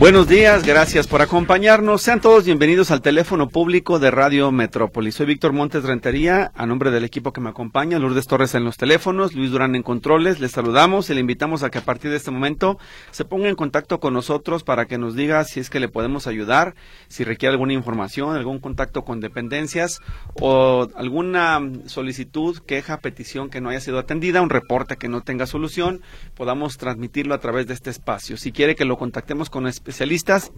Buenos días, gracias por acompañarnos. Sean todos bienvenidos al teléfono público de Radio Metrópoli. Soy Víctor Montes Rentería, a nombre del equipo que me acompaña, Lourdes Torres en los teléfonos, Luis Durán en controles. Les saludamos y le invitamos a que a partir de este momento se ponga en contacto con nosotros para que nos diga si es que le podemos ayudar, si requiere alguna información, algún contacto con dependencias o alguna solicitud, queja, petición que no haya sido atendida, un reporte que no tenga solución, podamos transmitirlo a través de este espacio. Si quiere que lo contactemos con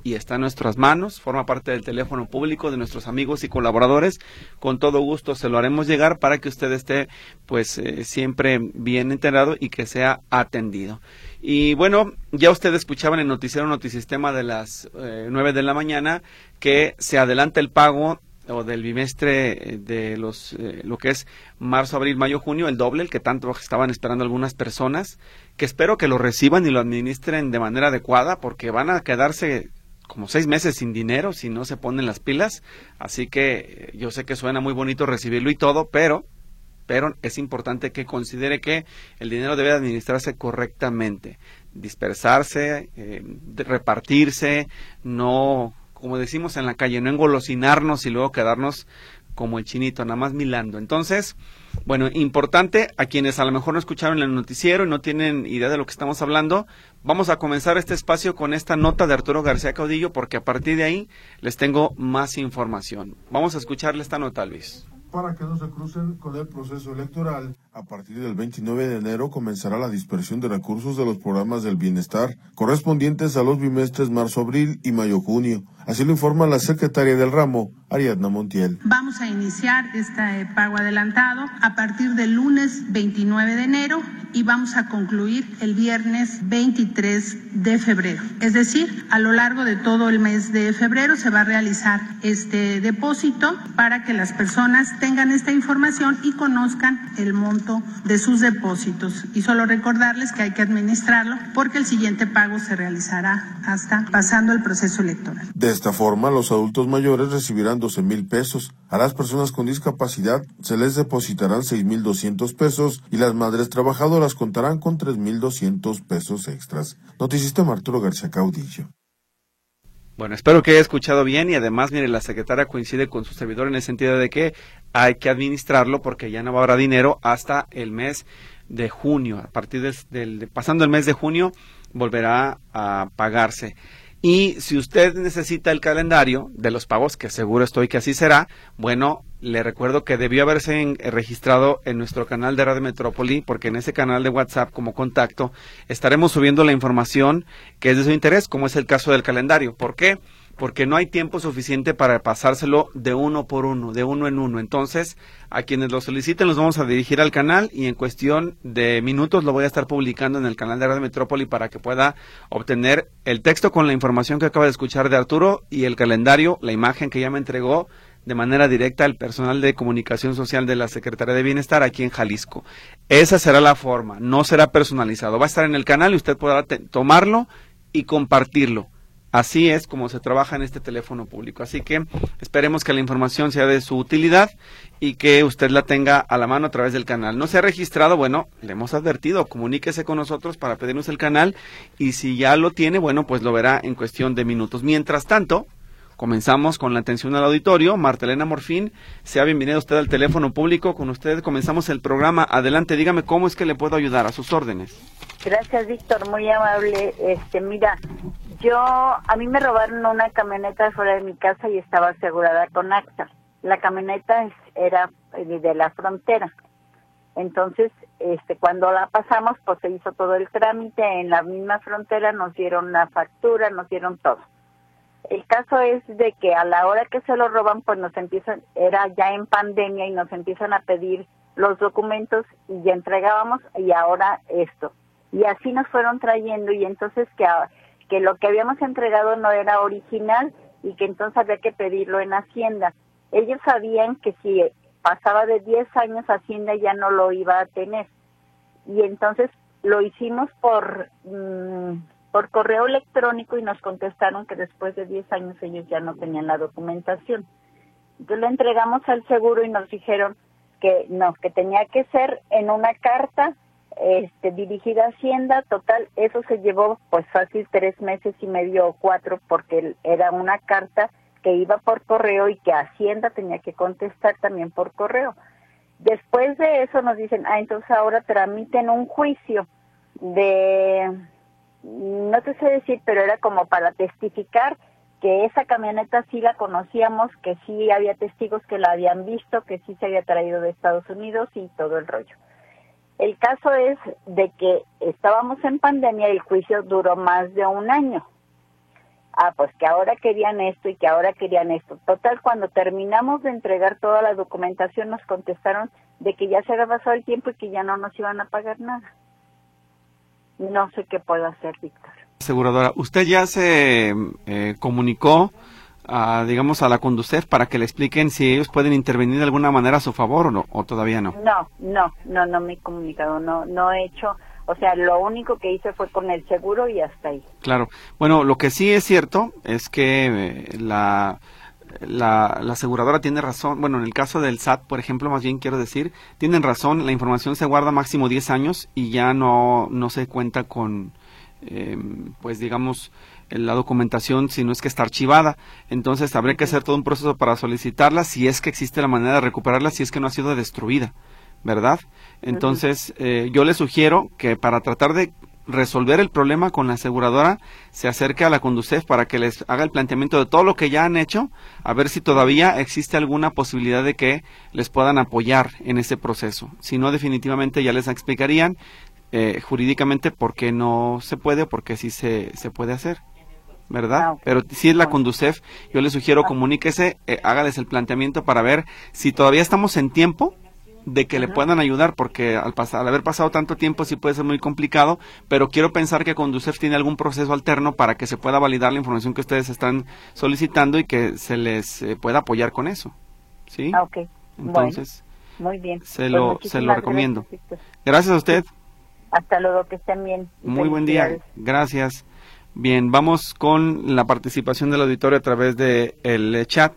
y está en nuestras manos, forma parte del teléfono público de nuestros amigos y colaboradores. Con todo gusto se lo haremos llegar para que usted esté pues eh, siempre bien enterado y que sea atendido. Y bueno, ya usted escuchaba en el noticiero Notisistema de las eh, nueve de la mañana que se adelanta el pago o del bimestre de los eh, lo que es marzo, abril, mayo, junio, el doble, el que tanto estaban esperando algunas personas, que espero que lo reciban y lo administren de manera adecuada, porque van a quedarse como seis meses sin dinero si no se ponen las pilas. Así que eh, yo sé que suena muy bonito recibirlo y todo, pero pero es importante que considere que el dinero debe administrarse correctamente, dispersarse, eh, repartirse, no como decimos en la calle, no engolosinarnos y luego quedarnos como el chinito, nada más milando. Entonces, bueno, importante a quienes a lo mejor no escucharon el noticiero y no tienen idea de lo que estamos hablando, vamos a comenzar este espacio con esta nota de Arturo García Caudillo porque a partir de ahí les tengo más información. Vamos a escucharle esta nota, Luis para que no se crucen con el proceso electoral. A partir del 29 de enero comenzará la dispersión de recursos de los programas del bienestar correspondientes a los bimestres marzo-abril y mayo-junio. Así lo informa la secretaria del ramo, Ariadna Montiel. Vamos a iniciar este pago adelantado a partir del lunes 29 de enero y vamos a concluir el viernes 23 de febrero. Es decir, a lo largo de todo el mes de febrero se va a realizar este depósito para que las personas tengan esta información y conozcan el monto de sus depósitos. Y solo recordarles que hay que administrarlo porque el siguiente pago se realizará hasta pasando el proceso electoral. De esta forma, los adultos mayores recibirán 12 mil pesos. A las personas con discapacidad se les depositarán 6 mil 200 pesos y las madres trabajadoras contarán con 3 mil 200 pesos extras. Noticista Arturo García Caudillo. Bueno, espero que haya escuchado bien y además, mire, la secretaria coincide con su servidor en el sentido de que hay que administrarlo porque ya no habrá dinero hasta el mes de junio. A partir del pasando el mes de junio volverá a pagarse. Y si usted necesita el calendario de los pagos, que seguro estoy que así será, bueno, le recuerdo que debió haberse registrado en nuestro canal de Radio Metrópoli, porque en ese canal de WhatsApp como contacto estaremos subiendo la información que es de su interés, como es el caso del calendario. ¿Por qué? No hay tiempo suficiente para pasárselo de uno por uno, de uno en uno. Entonces, a quienes lo soliciten los vamos a dirigir al canal y en cuestión de minutos lo voy a estar publicando en el canal de Radio Metrópoli para que pueda obtener el texto con la información que acaba de escuchar de Arturo y el calendario, la imagen que ya me entregó de manera directa al personal de comunicación social de la Secretaría de Bienestar aquí en Jalisco. Esa será la forma, no será personalizado. Va a estar en el canal y usted podrá tomarlo y compartirlo. Así es como se trabaja en este teléfono público. Así que esperemos que la información sea de su utilidad y que usted la tenga a la mano a través del canal. No se ha registrado, bueno, le hemos advertido, comuníquese con nosotros para pedirnos el canal y si ya lo tiene, bueno, pues lo verá en cuestión de minutos. Mientras tanto, Comenzamos con la atención al auditorio. Martelena Morfín, sea bienvenido usted al teléfono público. Con usted comenzamos el programa. Adelante, dígame cómo es que le puedo ayudar a sus órdenes. Gracias, Víctor, muy amable. Este, mira, yo, a mí me robaron una camioneta fuera de mi casa y estaba asegurada con AXA. La camioneta era de la frontera. Entonces, este, cuando la pasamos, pues se hizo todo el trámite en la misma frontera, nos dieron la factura, nos dieron todo. El caso es de que a la hora que se lo roban, pues nos empiezan, era ya en pandemia y nos empiezan a pedir los documentos y ya entregábamos y ahora esto. Y así nos fueron trayendo y entonces que que lo que habíamos entregado no era original y que entonces había que pedirlo en Hacienda. Ellos sabían que si pasaba de 10 años, Hacienda ya no lo iba a tener. Y entonces lo hicimos por, mm, por correo electrónico y nos contestaron que después de 10 años ellos ya no tenían la documentación. Entonces lo entregamos al seguro y nos dijeron que no, que tenía que ser en una carta este, dirigida a Hacienda, total, eso se llevó pues fácil tres meses y medio o cuatro porque era una carta que iba por correo y que Hacienda tenía que contestar también por correo. Después de eso nos dicen, ah, entonces ahora tramiten un juicio de, no te sé decir, pero era como para testificar que esa camioneta sí la conocíamos, que sí había testigos que la habían visto, que sí se había traído de Estados Unidos y todo el rollo. El caso es de que estábamos en pandemia y el juicio duró más de un año. Ah, pues que ahora querían esto y que ahora querían esto. Total, cuando terminamos de entregar toda la documentación nos contestaron de que ya se había pasado el tiempo y que ya no nos iban a pagar nada. No sé qué puedo hacer, Víctor. Aseguradora, ¿usted ya se eh, comunicó a, digamos, a la Conducef para que le expliquen si ellos pueden intervenir de alguna manera a su favor o, no, o todavía no? No, no, no, no me he comunicado, no, no he hecho, o sea, lo único que hice fue con el seguro y hasta ahí. Claro, bueno, lo que sí es cierto es que eh, la, la, la, aseguradora tiene razón, bueno, en el caso del SAT, por ejemplo, más bien quiero decir, tienen razón, la información se guarda máximo 10 años y ya no, no se cuenta con, eh, pues digamos, la documentación si no es que está archivada. Entonces habría que hacer todo un proceso para solicitarla si es que existe la manera de recuperarla, si es que no ha sido destruida, ¿verdad? Entonces eh, yo le sugiero que para tratar de resolver el problema con la aseguradora se acerque a la Conducef para que les haga el planteamiento de todo lo que ya han hecho, a ver si todavía existe alguna posibilidad de que les puedan apoyar en ese proceso. Si no, definitivamente ya les explicarían eh, jurídicamente por qué no se puede o por qué sí se, se puede hacer. ¿Verdad? Ah, Pero si es la Conducef, yo le sugiero ah. comuníquese, eh, hágales el planteamiento para ver si todavía estamos en tiempo de que le puedan ayudar, porque al, pasar, al haber pasado tanto tiempo sí puede ser muy complicado, pero quiero pensar que Conducef tiene algún proceso alterno para que se pueda validar la información que ustedes están solicitando y que se les eh, pueda apoyar con eso. ¿Sí? Ah, ok. Entonces, muy bien. Se, pues lo, se lo recomiendo. Gracias, a usted. Hasta luego, que estén bien. Muy buen día. Gracias. Bien, vamos con la participación del auditorio a través del el chat.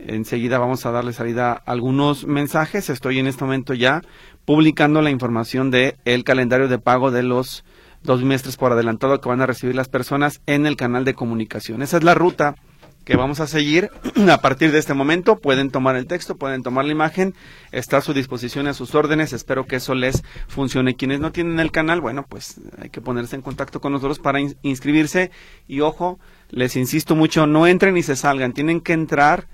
Enseguida vamos a darle salida a algunos mensajes. Estoy en este momento ya publicando la información de el calendario de pago de los dos bimestres por adelantado que van a recibir las personas en el canal de comunicación. Esa es la ruta que vamos a seguir a partir de este momento. Pueden tomar el texto, pueden tomar la imagen, está a su disposición, a sus órdenes. Espero que eso les funcione. Quienes no tienen el canal, bueno, pues hay que ponerse en contacto con nosotros para inscribirse. Y ojo, les insisto mucho, no entren y se salgan, tienen que entrar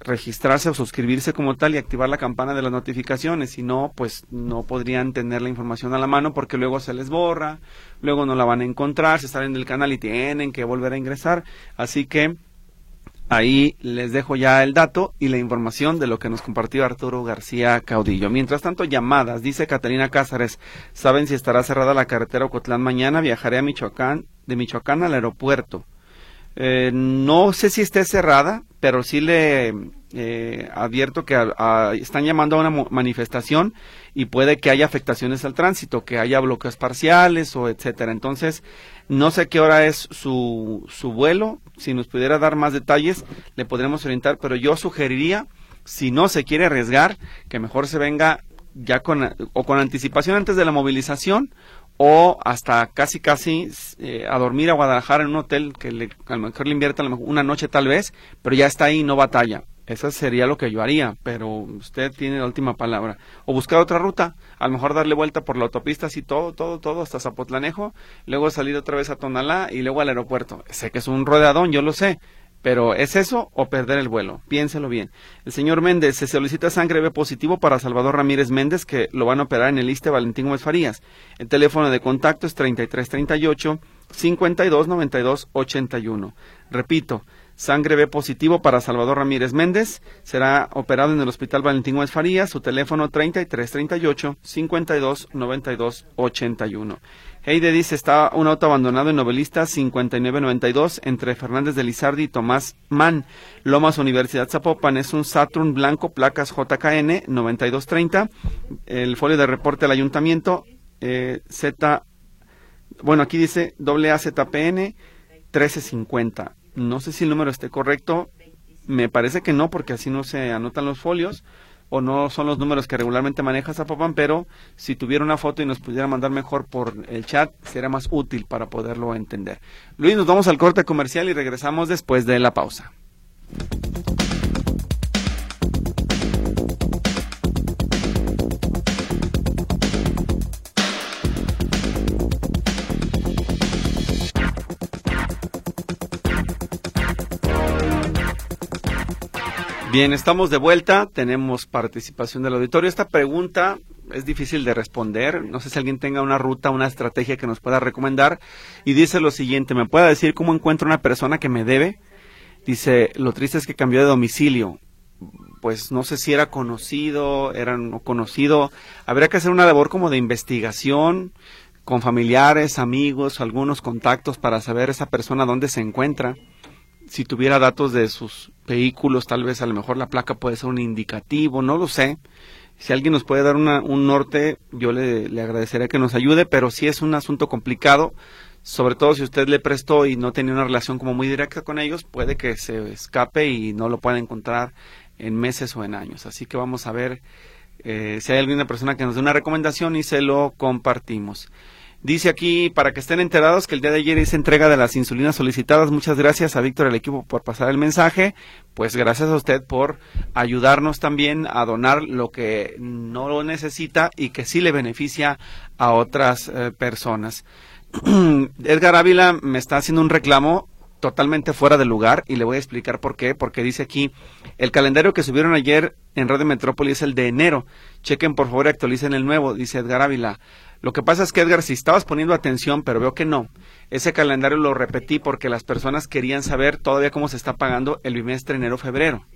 registrarse o suscribirse como tal y activar la campana de las notificaciones, si no, pues no podrían tener la información a la mano porque luego se les borra, luego no la van a encontrar, se salen del canal y tienen que volver a ingresar, así que Ahí les dejo ya el dato y la información de lo que nos compartió Arturo García Caudillo. Mientras tanto, llamadas. Dice Catalina Cázares, ¿saben si estará cerrada la carretera Ocotlán mañana? Viajaré a Michoacán, de Michoacán al aeropuerto. Eh, no sé si esté cerrada, pero sí le eh, advierto que están llamando a una manifestación y puede que haya afectaciones al tránsito, que haya bloqueos parciales o etcétera. Entonces, no sé qué hora es su, su vuelo. Si nos pudiera dar más detalles, le podremos orientar, pero yo sugeriría, si no se quiere arriesgar, que mejor se venga ya con, o con anticipación antes de la movilización o hasta casi casi eh, a dormir a Guadalajara en un hotel que le, a lo mejor le invierta una noche tal vez, pero ya está ahí, no batalla. Eso sería lo que yo haría, pero usted tiene la última palabra. O buscar otra ruta, a lo mejor darle vuelta por la autopista así todo, todo, todo hasta Zapotlanejo, luego salir otra vez a Tonalá y luego al aeropuerto. Sé que es un rodeadón, yo lo sé, pero ¿es eso o perder el vuelo? Piénselo bien. El señor Méndez, se solicita sangre B positivo para Salvador Ramírez Méndez, que lo van a operar en el ISTE Valentín Gómez Farías. El teléfono de contacto es 3338 5292 81. Repito, Sangre B positivo para Salvador Ramírez Méndez. Será operado en el Hospital Valentín Gómez Farías. Su teléfono 3338 52 92 81. Heide dice, está un auto abandonado en Novelista 5992 entre Fernández de Lizardi y Tomás Mann. Lomas Universidad Zapopan es un Saturn blanco, placas JKN 9230. El folio de reporte del ayuntamiento eh, Z, bueno, aquí dice AZPN 1350. No sé si el número esté correcto. Me parece que no, porque así no se anotan los folios o no son los números que regularmente maneja Zapopan, pero si tuviera una foto y nos pudiera mandar mejor por el chat, sería más útil para poderlo entender. Luis, nos vamos al corte comercial y regresamos después de la pausa. Bien, estamos de vuelta, tenemos participación del auditorio. Esta pregunta es difícil de responder. No sé si alguien tenga una ruta, una estrategia que nos pueda recomendar. Y dice lo siguiente, ¿me puede decir cómo encuentro una persona que me debe? Dice, lo triste es que cambió de domicilio. Pues no sé si era conocido, era no conocido. Habría que hacer una labor como de investigación con familiares, amigos, algunos contactos para saber esa persona dónde se encuentra si tuviera datos de sus vehículos, tal vez a lo mejor la placa puede ser un indicativo, no lo sé. Si alguien nos puede dar un norte, yo le, le agradecería que nos ayude, pero si es un asunto complicado, sobre todo si usted le prestó y no tenía una relación como muy directa con ellos, puede que se escape y no lo pueda encontrar en meses o en años. Así que vamos a ver eh, si hay alguna persona que nos dé una recomendación y se lo compartimos. Dice aquí, para que estén enterados, que el día de ayer hice entrega de las insulinas solicitadas. Muchas gracias a Víctor al equipo por pasar el mensaje. Pues gracias a usted por ayudarnos también a donar lo que no lo necesita y que sí le beneficia a otras eh, personas. Edgar Ávila me está haciendo un reclamo totalmente fuera de lugar y le voy a explicar por qué. Porque dice aquí, el calendario que subieron ayer en Radio Metrópoli es el de enero. Chequen por favor y actualicen el nuevo, dice Edgar Ávila. Lo que pasa es que Edgar, si estabas poniendo atención, pero veo que no, ese calendario lo repetí porque las personas querían saber todavía cómo se está pagando el bimestre enero-febrero.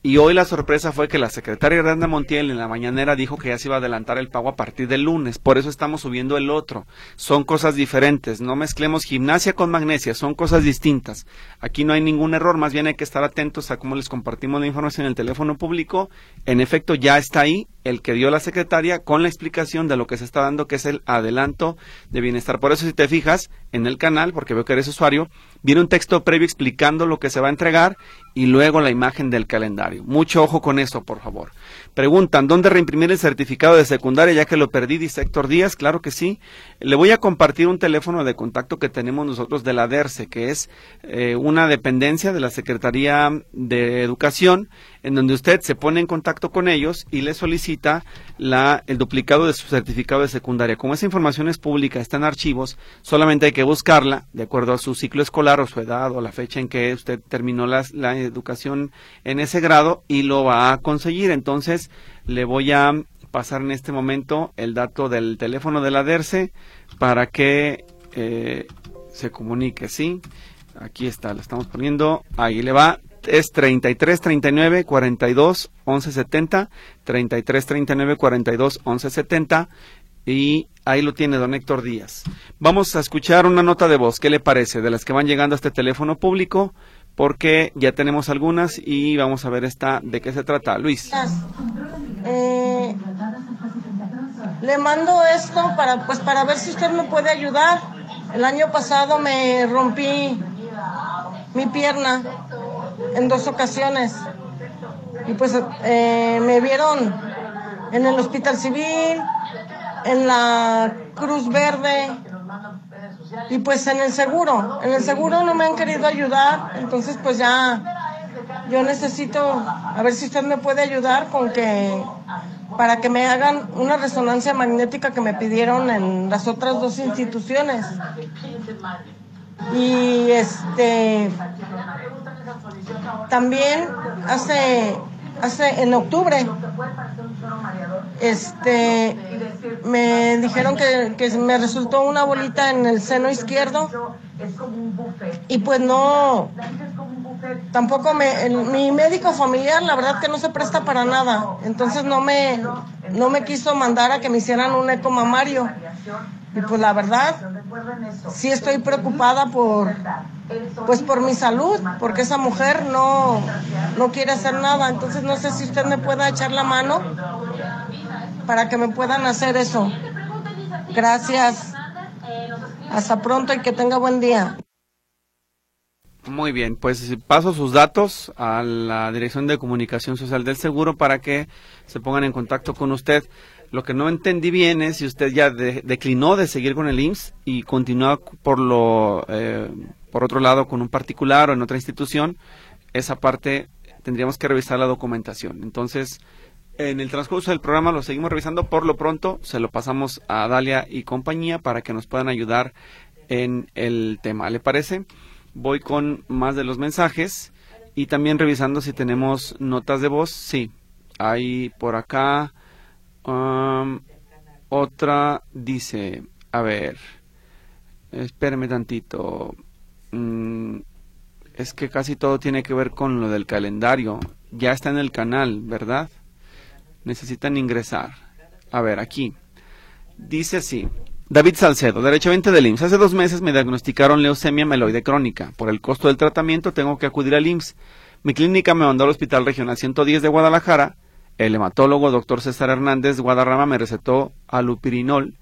Y hoy la sorpresa fue que la secretaria Randa Montiel en la mañanera dijo que ya se iba a adelantar el pago a partir del lunes. Por eso estamos subiendo el otro. Son cosas diferentes. No mezclemos gimnasia con magnesia. Son cosas distintas. Aquí no hay ningún error. Más bien hay que estar atentos a cómo les compartimos la información en el teléfono público. En efecto, ya está ahí el que dio la secretaria con la explicación de lo que se está dando, que es el adelanto de bienestar. Por eso, si te fijas en el canal, porque veo que eres usuario, viene un texto previo explicando lo que se va a entregar y luego la imagen del calendario. Mucho ojo con eso, por favor. Preguntan, ¿dónde reimprimir el certificado de secundaria ya que lo perdí? Dice Héctor Díaz, claro que sí. Le voy a compartir un teléfono de contacto que tenemos nosotros de la DERCE, que es eh, una dependencia de la Secretaría de Educación, en donde usted se pone en contacto con ellos y le solicita el duplicado de su certificado de secundaria. Como esa información es pública, está en archivos, solamente hay que buscarla de acuerdo a su ciclo escolar o su edad o la fecha en que usted terminó la, la educación en ese grado y lo va a conseguir. Entonces, le voy a pasar en este momento el dato del teléfono de la DERCE para que eh, se comunique, ¿sí? Aquí está, lo estamos poniendo, ahí le va, es 33 39 42 11 70, 33 39 42 11 70 y ahí lo tiene don Héctor Díaz. Vamos a escuchar una nota de voz, ¿qué le parece? De las que van llegando a este teléfono público porque ya tenemos algunas y vamos a ver esta de qué se trata. Luis. Eh, le mando esto para pues para ver si usted me puede ayudar. El año pasado me rompí mi pierna en dos ocasiones y pues eh, me vieron en el hospital civil, en la Cruz Verde, y pues en el seguro, en el seguro no me han querido ayudar, entonces pues ya yo necesito, a ver si usted me puede ayudar con que, para que me hagan una resonancia magnética que me pidieron en las otras dos instituciones. Y este, también hace, hace, en octubre, este, me dijeron que, que me resultó una bolita en el seno izquierdo y pues no, tampoco me, mi médico familiar la verdad que no se presta para nada, entonces no me, no me quiso mandar a que me hicieran un eco mamario. Y pues la verdad, sí estoy preocupada por, pues por mi salud, porque esa mujer no, no quiere hacer nada. Entonces no sé si usted me pueda echar la mano para que me puedan hacer eso. Gracias. Hasta pronto y que tenga buen día. Muy bien, pues paso sus datos a la Dirección de Comunicación Social del Seguro para que se pongan en contacto con usted. Lo que no entendí bien es si usted ya declinó de seguir con el IMSS y continúa por lo eh, por otro lado con un particular o en otra institución. Esa parte tendríamos que revisar la documentación. Entonces, en el transcurso del programa lo seguimos revisando. Por lo pronto, se lo pasamos a Dalia y compañía para que nos puedan ayudar en el tema. ¿Le parece? Voy con más de los mensajes y también revisando si tenemos notas de voz. Sí, hay por acá um, otra dice, a ver, espérame tantito. Mm, es que casi todo tiene que ver con lo del calendario. Ya está en el canal, ¿verdad? necesitan ingresar. A ver, aquí. Dice así. David Salcedo, derechamente del IMSS. Hace dos meses me diagnosticaron leucemia meloide crónica. Por el costo del tratamiento tengo que acudir al IMSS. Mi clínica me mandó al Hospital Regional 110 de Guadalajara. El hematólogo doctor César Hernández Guadarrama me recetó alupirinol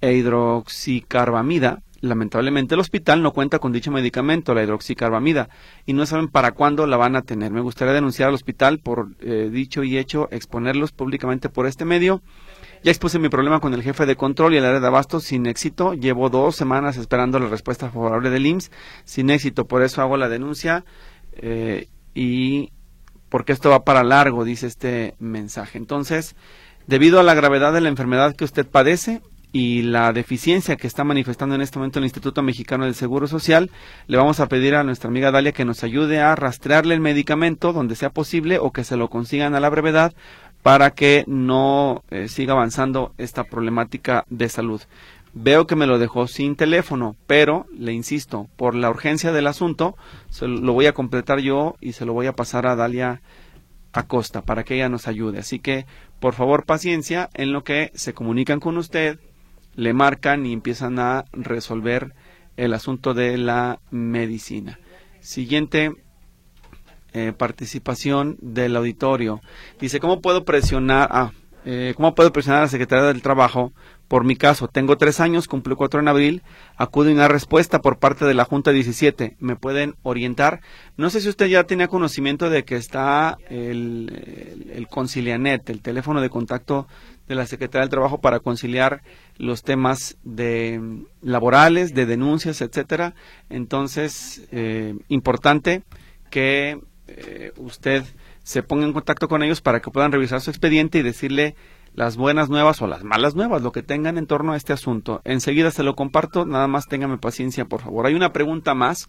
e hidroxicarbamida Lamentablemente el hospital no cuenta con dicho medicamento, la hidroxicarbamida, y no saben para cuándo la van a tener. Me gustaría denunciar al hospital por eh, dicho y hecho, exponerlos públicamente por este medio. Ya expuse mi problema con el jefe de control y el área de abasto sin éxito. Llevo dos semanas esperando la respuesta favorable del IMSS sin éxito. Por eso hago la denuncia eh, y porque esto va para largo, dice este mensaje. Entonces, debido a la gravedad de la enfermedad que usted padece, y la deficiencia que está manifestando en este momento el Instituto Mexicano del Seguro Social, le vamos a pedir a nuestra amiga Dalia que nos ayude a rastrearle el medicamento donde sea posible o que se lo consigan a la brevedad para que no eh, siga avanzando esta problemática de salud. Veo que me lo dejó sin teléfono, pero le insisto, por la urgencia del asunto, se lo voy a completar yo y se lo voy a pasar a Dalia Acosta para que ella nos ayude. Así que, por favor, paciencia en lo que se comunican con usted, le marcan y empiezan a resolver el asunto de la medicina. Siguiente eh, participación del auditorio. Dice, ¿cómo puedo presionar? Ah, eh, ¿Cómo puedo presionar a la Secretaría del Trabajo? Por mi caso, tengo tres años, cumplo cuatro en abril, acudo a una respuesta por parte de la Junta 17. ¿Me pueden orientar? No sé si usted ya tenía conocimiento de que está el, Concilianet, el teléfono de contacto de la Secretaría del Trabajo para conciliar los temas de laborales, de denuncias, etcétera. Entonces, eh, importante que eh, usted se ponga en contacto con ellos para que puedan revisar su expediente y decirle las buenas nuevas o las malas nuevas, lo que tengan en torno a este asunto. Enseguida se lo comparto, nada más téngame paciencia, por favor. Hay una pregunta más.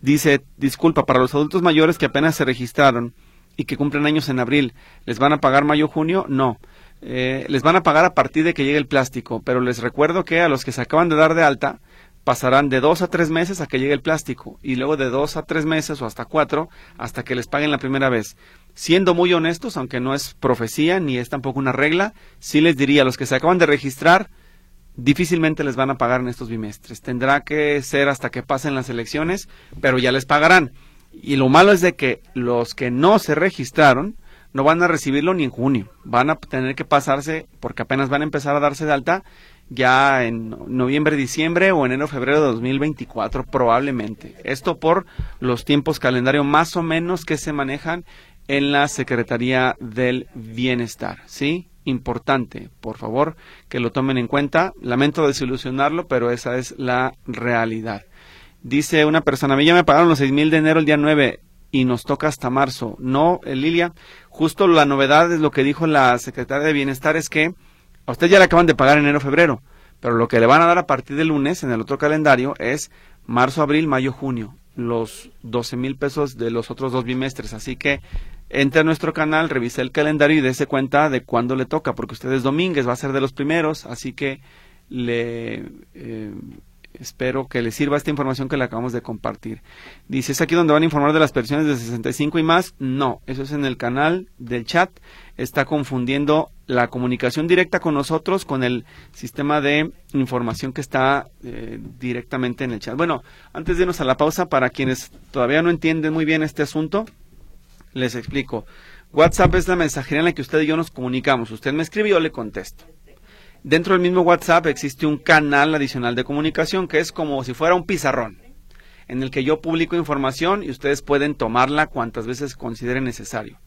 Dice, disculpa, para los adultos mayores que apenas se registraron y que cumplen años en abril, ¿les van a pagar mayo-junio? No. Eh, les van a pagar a partir de que llegue el plástico, pero les recuerdo que a los que se acaban de dar de alta pasarán de dos a tres meses a que llegue el plástico y luego de dos a tres meses o hasta cuatro hasta que les paguen la primera vez. Siendo muy honestos, aunque no es profecía ni es tampoco una regla, sí les diría los que se acaban de registrar difícilmente les van a pagar en estos bimestres. Tendrá que ser hasta que pasen las elecciones, pero ya les pagarán. Y lo malo es de que los que no se registraron, no van a recibirlo ni en junio. Van a tener que pasarse, porque apenas van a empezar a darse de alta ya en noviembre, diciembre o enero, febrero de 2024 probablemente. Esto por los tiempos calendario más o menos que se manejan en la Secretaría del Bienestar. ¿Sí? Importante, por favor, que lo tomen en cuenta. Lamento desilusionarlo, pero esa es la realidad. Dice una persona, a mí ya me pagaron los seis mil de enero el día 9 y nos toca hasta marzo. No, eh, Lilia, justo la novedad es lo que dijo la secretaria de Bienestar es que a usted ya le acaban de pagar enero, febrero, pero lo que le van a dar a partir del lunes en el otro calendario es marzo, abril, mayo, junio, los 12 mil pesos de los otros dos bimestres. Así que entre a nuestro canal, revise el calendario y dése cuenta de cuándo le toca, porque usted es Domínguez, va a ser de los primeros, así que le... Eh, espero que les sirva esta información que le acabamos de compartir. Dice, ¿es aquí donde van a informar de las personas de 65 y más? No, eso es en el canal del chat. Está confundiendo la comunicación directa con nosotros con el sistema de información que está eh, directamente en el chat. Bueno, antes de irnos a la pausa, para quienes todavía no entienden muy bien este asunto, les explico. WhatsApp es la mensajería en la que usted y yo nos comunicamos. Usted me escribe yo le contesto. Dentro del mismo WhatsApp existe un canal adicional de comunicación que es como si fuera un pizarrón, en el que yo publico información y ustedes pueden tomarla cuantas veces consideren necesario.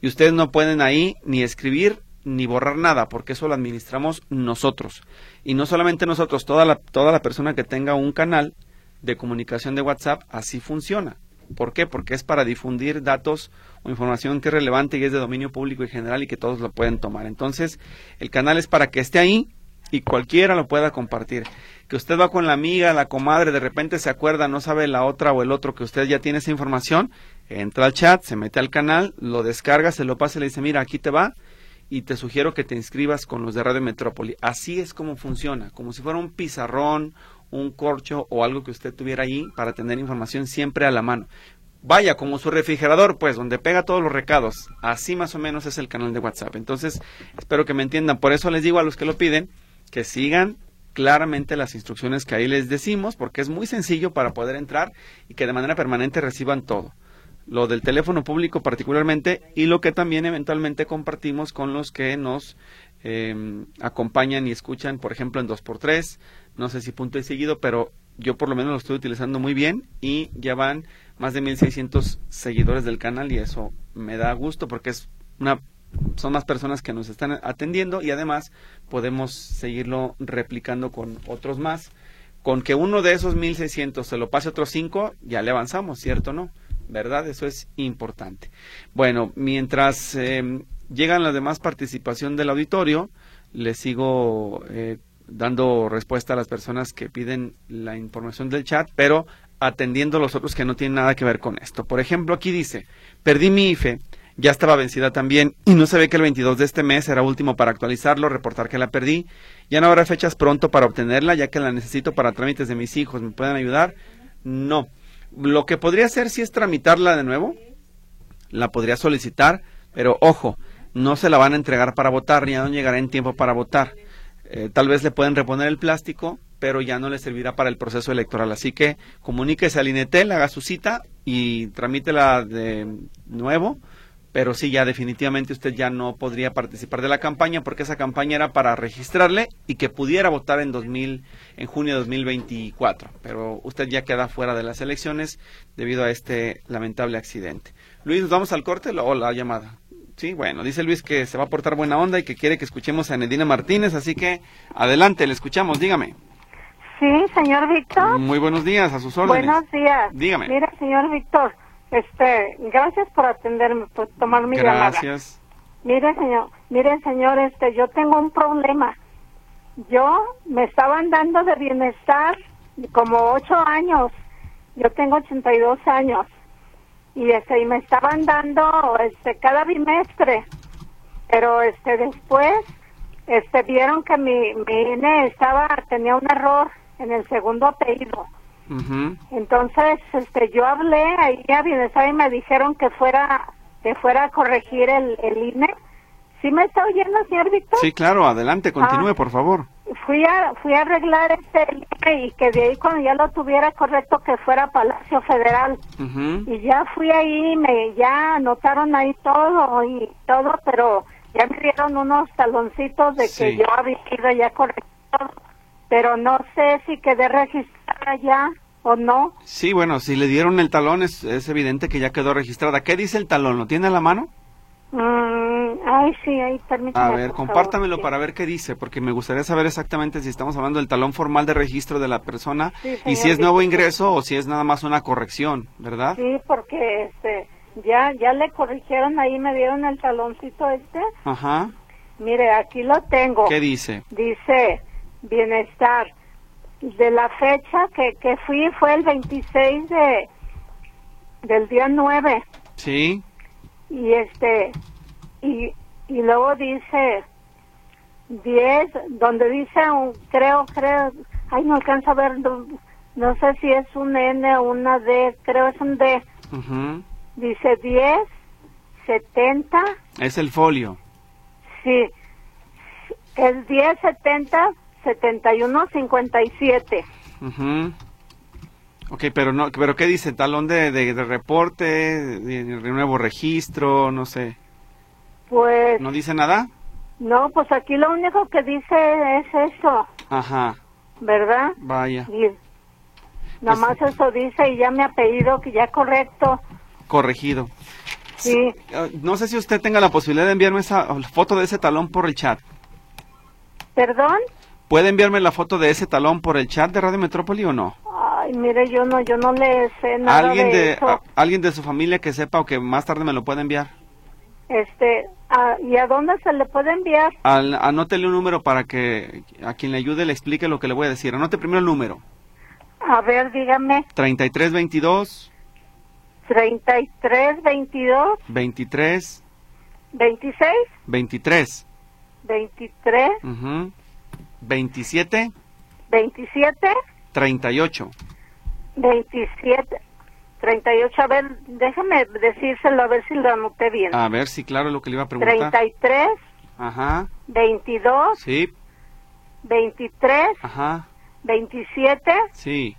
Y ustedes no pueden ahí ni escribir ni borrar nada, porque eso lo administramos nosotros. Y no solamente nosotros, toda la, toda la persona que tenga un canal de comunicación de WhatsApp, así funciona. ¿Por qué? Porque es para difundir datos o información que es relevante y es de dominio público y general y que todos lo pueden tomar. Entonces, el canal es para que esté ahí y cualquiera lo pueda compartir. Que usted va con la amiga, la comadre, de repente se acuerda, no sabe la otra o el otro que usted ya tiene esa información, entra al chat, se mete al canal, lo descarga, se lo pasa y le dice, mira, aquí te va y te sugiero que te inscribas con los de Radio Metrópoli. Así es como funciona, como si fuera un pizarrón, un corcho o algo que usted tuviera ahí para tener información siempre a la mano. Vaya, como su refrigerador, pues, donde pega todos los recados. Así más o menos es el canal de WhatsApp. Entonces, espero que me entiendan. Por eso les digo a los que lo piden que sigan claramente las instrucciones que ahí les decimos, porque es muy sencillo para poder entrar y que de manera permanente reciban todo. Lo del teléfono público particularmente y lo que también eventualmente compartimos con los que nos eh, acompañan y escuchan, por ejemplo, en 2x3, no sé si punto y seguido, pero yo por lo menos lo estoy utilizando muy bien y ya van más de 1600 seguidores del canal y eso me da gusto porque es una son más personas que nos están atendiendo y además podemos seguirlo replicando con otros más. Con que uno de esos 1600 se lo pase a otros cinco, ya le avanzamos, ¿cierto no? ¿Verdad? Eso es importante. Bueno, mientras eh, llegan las demás participación del auditorio, les sigo eh, dando respuesta a las personas que piden la información del chat, pero atendiendo los otros que no tienen nada que ver con esto. Por ejemplo, aquí dice, perdí mi IFE, ya estaba vencida también y no se ve que el 22 de este mes era último para actualizarlo, reportar que la perdí. Ya no habrá fechas pronto para obtenerla, ya que la necesito para trámites de mis hijos. ¿Me pueden ayudar? No. Lo que podría hacer si es tramitarla de nuevo, la podría solicitar, pero ojo, no se la van a entregar para votar, ya no llegará en tiempo para votar. Eh, tal vez le pueden reponer el plástico, pero ya no le servirá para el proceso electoral. Así que comuníquese al INETEL, haga su cita y tramítela de nuevo. Pero sí, ya definitivamente usted ya no podría participar de la campaña porque esa campaña era para registrarle y que pudiera votar en 2000, en junio de 2024. Pero usted ya queda fuera de las elecciones debido a este lamentable accidente. Luis, ¿nos vamos al corte o la llamada? Sí, bueno, dice Luis que se va a portar buena onda y que quiere que escuchemos a Nedina Martínez, así que adelante, le escuchamos, dígame. Sí, señor Víctor. Muy buenos días, a sus órdenes. Buenos días. Dígame. Mira, señor Víctor, este, gracias por atenderme, por tomar mi llamada. Gracias. Mire, señor, mire, señor, este, yo tengo un problema. Yo me estaban dando de bienestar como ocho años. Yo tengo 82 años y este y me estaban dando este cada bimestre pero este después este vieron que mi mi INE estaba tenía un error en el segundo apellido entonces este yo hablé ahí a bienestar y me dijeron que fuera que fuera a corregir el, el INE ¿Sí me está oyendo, señor Víctor? Sí, claro, adelante, continúe, Ah. por favor. Fui a, fui a arreglar este INE y que de ahí cuando ya lo tuviera correcto que fuera Palacio Federal. Y ya fui ahí, me ya anotaron ahí todo y todo, pero ya me dieron unos taloncitos de que yo había ido ya correcto, pero no sé si quedé registrada ya o no. Sí, bueno, si le dieron el talón es, es evidente que ya quedó registrada. ¿Qué dice el talón? ¿Lo tiene a la mano? Mm, ay, sí, ahí permítame. A ver, compártamelo favor, sí. para ver qué dice, porque me gustaría saber exactamente si estamos hablando del talón formal de registro de la persona Sí, y si es nuevo ingreso o si es nada más una corrección, ¿verdad? Sí, porque este, ya, ya le corrigieron ahí, me dieron el taloncito este. Ajá. Mire, aquí lo tengo. ¿Qué dice? Dice bienestar. De la fecha que, que fui fue el 26 de del día 9 Sí. Y este y, y luego dice 10 donde dice un, creo creo ay, no alcanzo a ver, no, no sé si es un N o una D, creo es un D. Ujú. Dice 10, 70, Es el folio. sí, es 10, 70, 71, 57. Ujú. Ok, pero no, pero ¿qué dice? Talón de, de, de reporte, de, de nuevo registro, no sé. Pues, ¿No dice nada? no, pues aquí lo único que dice es eso, Ajá, ¿verdad? vaya. Y nomás eso dice y ya mi apellido que ya correcto, Corregido. sí. Eh, No sé si usted tenga la posibilidad de enviarme esa foto de ese talón por el chat. ¿Perdón? ¿Puede enviarme la foto de ese talón por el chat de Radio Metrópoli o no? Ay, mire, yo no, yo no le sé nada ¿Alguien de, de, eso. a- alguien de su familia que sepa o que más tarde me lo pueda enviar? Este, ah, ¿y a dónde se le puede enviar? Al, anótele un número para que a quien le ayude le explique lo que le voy a decir. Anote primero el número. A ver, dígame, 3322 33, 22, 23 26, 23 23, ujú, 27 27, 38 27, 38. A ver, déjame decírselo a ver si lo anoté bien. A ver si claro lo que le iba a preguntar. 33, Ajá, 22, sí, 23, ajá, 27, sí.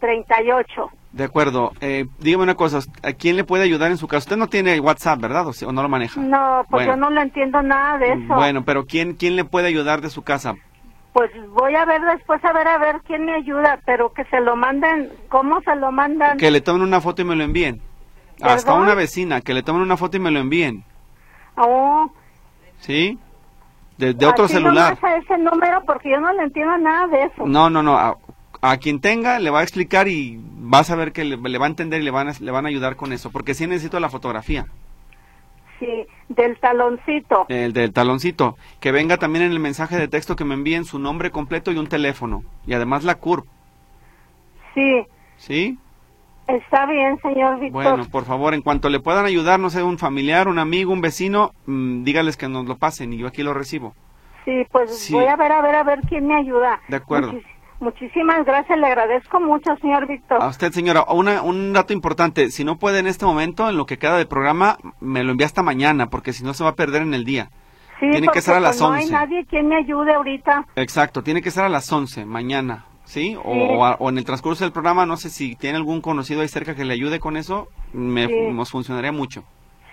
38. De acuerdo. Eh, dígame una cosa, ¿a quién le puede ayudar en su caso? Usted no tiene WhatsApp, ¿verdad? ¿O, sí- o no lo maneja? No, pues Bueno. yo no lo entiendo nada de eso. Bueno, pero ¿quién, ¿quién le puede ayudar de su casa? Pues voy a ver después, a ver, a ver quién me ayuda, pero que se lo manden, ¿cómo se lo mandan? Que le tomen una foto y me lo envíen. Hasta una vecina, que le tomen una foto y me lo envíen. Oh, ¿Sí? De, de otro celular. nomás a ese número porque yo no le entiendo nada de eso. No, no, no. A, a quien tenga le va a explicar y vas a ver que le, le va a entender y le van a, le van a ayudar con eso. Porque sí necesito la fotografía. Sí, del taloncito. El del taloncito. Que venga también en el mensaje de texto que me envíen su nombre completo y un teléfono. Y además la CURP. Sí, ¿Sí? está bien, señor Víctor. Bueno, por favor, en cuanto le puedan ayudar, no sé, un familiar, un amigo, un vecino, mm, dígales que nos lo pasen y yo aquí lo recibo. Sí, pues Sí. voy a ver, a ver, a ver quién me ayuda. De acuerdo. Muchis- muchísimas gracias, le agradezco mucho, señor Víctor. A usted, señora, una, un dato importante. Si no puede en este momento, en lo que queda del programa, me lo envía hasta mañana, porque si no se va a perder en el día. sí, tiene que ser a las pues, no hay 11. nadie quien me ayude ahorita. Exacto, tiene que ser a las 11, mañana, ¿sí? O, Sí. o en el transcurso del programa, no sé si tiene algún conocido ahí cerca que le ayude con eso, me, Sí. nos funcionaría mucho.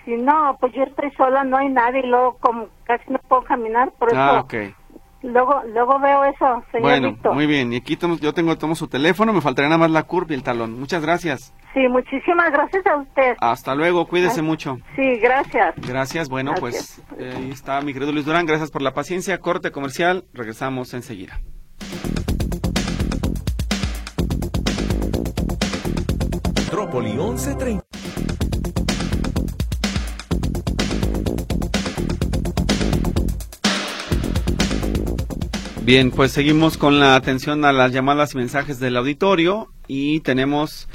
Si no, pues yo estoy sola, no hay nadie, y luego como casi no puedo caminar, por eso Ah, ok. Luego luego veo eso, señor Bueno, Víctor. muy bien. Y aquí tomo- yo tengo tomo su teléfono, me faltaría nada más la curva y el talón. Muchas gracias. Sí, muchísimas gracias a usted. Hasta luego, cuídese Ay. mucho. Sí, gracias. Gracias, bueno, pues eh, ahí está mi querido Luis Durán, gracias por la paciencia, corte comercial, regresamos enseguida. Metrópoli 1130. Bien, pues seguimos con la atención a las llamadas y mensajes del auditorio y tenemos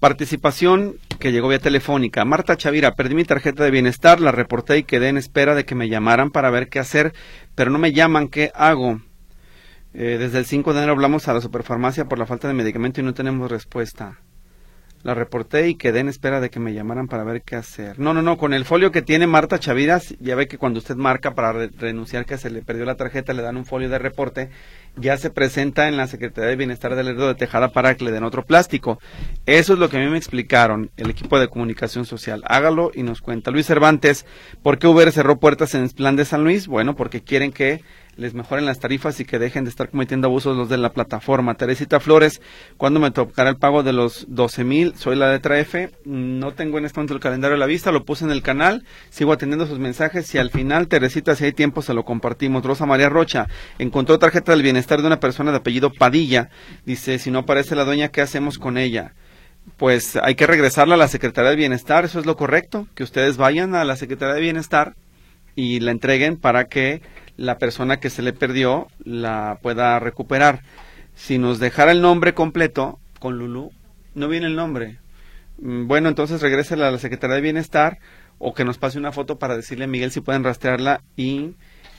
participación que llegó vía telefónica. Marta Chavira, perdí mi tarjeta de bienestar, la reporté y quedé en espera de que me llamaran para ver qué hacer, pero no me llaman, ¿qué hago? Eh, desde el 5 de enero hablamos a la superfarmacia por la falta de medicamento y no tenemos respuesta. La reporté y quedé en espera de que me llamaran para ver qué hacer. No, no, no, con el folio que tiene Marta Chaviras, ya ve que cuando usted marca para re- renunciar que se le perdió la tarjeta, le dan un folio de reporte, ya se presenta en la Secretaría de Bienestar del Lerdo de Tejada para que le den otro plástico. Eso es lo que a mí me explicaron el equipo de comunicación social. Hágalo y nos cuenta. Luis Cervantes, ¿por qué Uber cerró puertas en el plan de San Luis? Bueno, porque quieren que les mejoren las tarifas y que dejen de estar cometiendo abusos los de la plataforma. Teresita Flores, ¿cuándo me tocará el pago de los 12 mil? Soy la letra F. No tengo en este momento el calendario a la vista, lo puse en el canal, sigo atendiendo sus mensajes y al final, Teresita, si hay tiempo, se lo compartimos. Rosa María Rocha, encontró tarjeta del bienestar de una persona de apellido Padilla. Dice, si no aparece la dueña, ¿qué hacemos con ella? Pues hay que regresarla a la Secretaría de Bienestar, eso es lo correcto, que ustedes vayan a la Secretaría de Bienestar y la entreguen para que la persona que se le perdió la pueda recuperar. Si nos dejara el nombre completo con Lulu, no viene el nombre. Mm, Bueno, entonces regrese a la Secretaría de Bienestar o que nos pase una foto para decirle a Miguel si pueden rastrearla y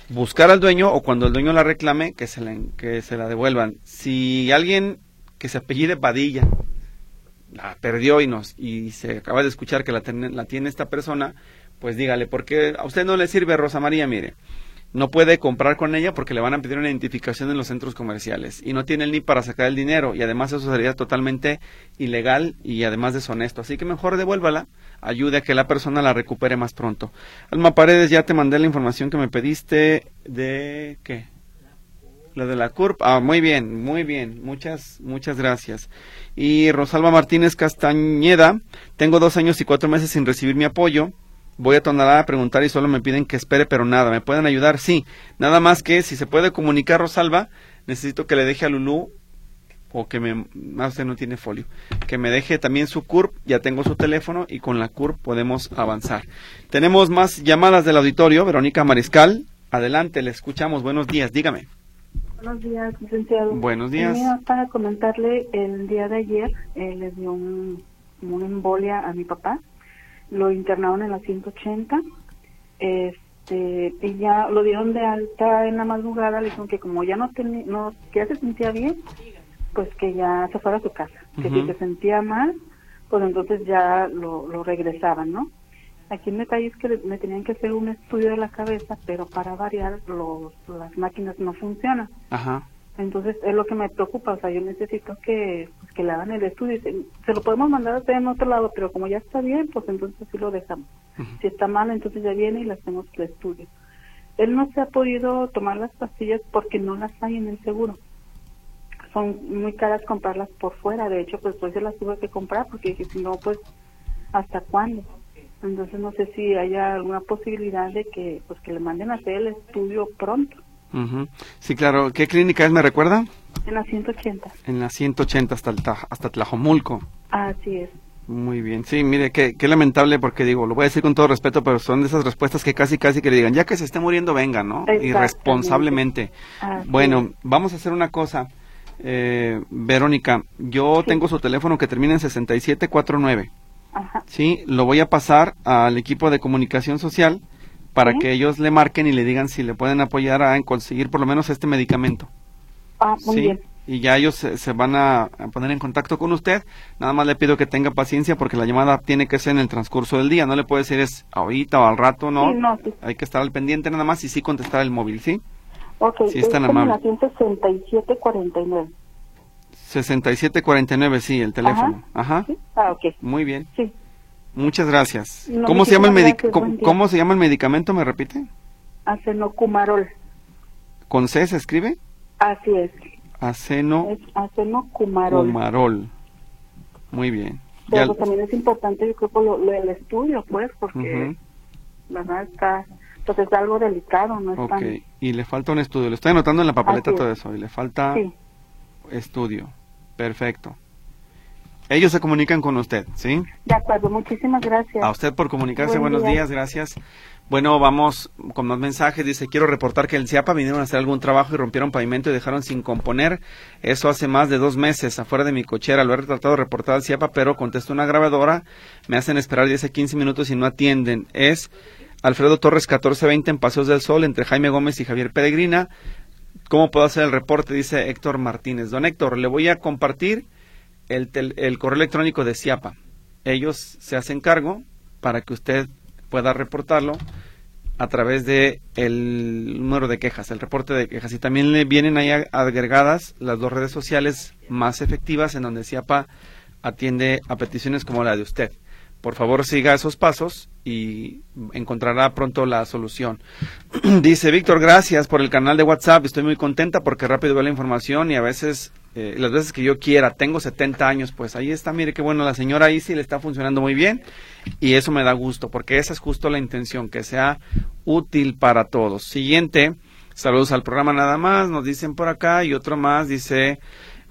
buscar al dueño o cuando el dueño la reclame, que se la, que se la devuelvan. Si alguien que se apellide Padilla la perdió y nos y se acaba de escuchar que la, la tiene esta persona, pues dígale, porque a usted no le sirve Rosa María, mire, no puede comprar con ella porque le van a pedir una identificación en los centros comerciales y no tiene el ni para sacar el dinero y además eso sería totalmente ilegal y además deshonesto. Así que mejor devuélvala, ayude a que la persona la recupere más pronto. Alma Paredes, ya te mandé la información que me pediste de qué? Lo de la CURP. Ah, muy bien, muy bien. Muchas, muchas gracias. Y Rosalba Martínez Castañeda, tengo dos años y cuatro meses sin recibir mi apoyo voy a Tonalá a preguntar y solo me piden que espere, pero nada, ¿me pueden ayudar? Sí, nada más que si se puede comunicar Rosalba, necesito que le deje a Lulú o que me, más usted no tiene folio, que me deje también su CURP, ya tengo su teléfono y con la CURP podemos avanzar. Tenemos más llamadas del auditorio, Verónica Mariscal, adelante, le escuchamos, buenos días, dígame. Buenos días, licenciado. Buenos días. para comentarle, el día de ayer eh, le dio un, una embolia a mi papá lo internaron en la 180, este, y ya lo dieron de alta en la madrugada, le dijeron que como ya no tenía, no, que ya se sentía bien, pues que ya se fuera a su casa, que si se sentía mal, pues entonces ya lo, lo regresaban, ¿no? Aquí en detalle es que me tenían que hacer un estudio de la cabeza, pero para variar, los, las máquinas no funcionan. Ajá. Entonces es lo que me preocupa, o sea, yo necesito que, pues, que le hagan el estudio. Se, lo podemos mandar a usted en otro lado, pero como ya está bien, pues entonces sí lo dejamos. Si está mal, entonces ya viene y le hacemos el estudio. Él no se ha podido tomar las pastillas porque no las hay en el seguro. Son muy caras comprarlas por fuera, de hecho, pues pues se las tuve que comprar porque dije, si no, pues, ¿hasta cuándo? Entonces no sé si haya alguna posibilidad de que, pues que le manden a hacer el estudio pronto. Sí, claro. ¿Qué clínica es, me recuerda? En la 180. En la 180 hasta, el, hasta Tlajomulco. Así es. Muy bien, sí, mire, qué, qué lamentable porque digo, lo voy a decir con todo respeto, pero son de esas respuestas que casi, casi que le digan, ya que se esté muriendo, venga, ¿no? Irresponsablemente. Bueno, vamos a hacer una cosa, eh, Verónica, yo tengo su teléfono que termina en 6749. Ajá. Sí, lo voy a pasar al equipo de comunicación social para que ellos le marquen y le digan si le pueden apoyar a conseguir por lo menos este medicamento. Ah, muy bien. Y ya ellos se, van a, poner en contacto con usted. Nada más le pido que tenga paciencia porque la llamada tiene que ser en el transcurso del día. No le puede decir es ahorita o al rato, ¿no? no Hay que estar al pendiente nada más y sí contestar el móvil, ¿sí? Ok, sí, es tan amable. 6749. 6749, sí, el teléfono. Ajá. Ah, ok. Muy bien. Sí. Muchas gracias. ¿Cómo, se llama el ¿Cómo, se llama el medicamento? ¿Me repite? Acenocumarol. ¿Con C se escribe? Así es. Aceno. Es acenocumarol. Cumarol. Muy bien. Pero también es importante, yo creo, lo, lo estudio, pues, porque, ¿verdad? Está, pues es algo delicado, ¿no? Ok, y le falta un estudio. Le estoy anotando en la papeleta todo eso. Y le falta estudio. Perfecto. Ellos se comunican con usted, ¿sí? De acuerdo, muchísimas gracias. A usted por comunicarse, buenos días, gracias. Bueno, vamos con más mensajes. Dice, quiero reportar que el CIAPA vinieron a hacer algún trabajo y rompieron pavimento y dejaron sin componer. Eso hace más de dos meses, afuera de mi cochera. Lo he tratado de reportar al CIAPA, pero contestó una grabadora. Me hacen esperar 10 a 15 minutos y no atienden. Es Alfredo Torres 1420 en Paseos del Sol, entre Jaime Gómez y Javier Peregrina. ¿Cómo puedo hacer el reporte? Dice Héctor Martínez. Don Héctor, le voy a compartir el, correo electrónico de CIAPA. Ellos se hacen cargo para que usted pueda reportarlo a través de el número de quejas, el reporte de quejas. Y también le vienen ahí agregadas las dos redes sociales más efectivas en donde CIAPA atiende a peticiones como la de usted. Por favor, siga esos pasos y encontrará pronto la solución. Dice Víctor, gracias por el canal de WhatsApp. Estoy muy contenta porque rápido veo la información y a veces eh, las veces que yo quiera, tengo 70 años, pues ahí está, mire qué bueno, la señora ahí sí le está funcionando muy bien y eso me da gusto, porque esa es justo la intención, que sea útil para todos. Siguiente, saludos al programa nada más, nos dicen por acá y otro más, dice,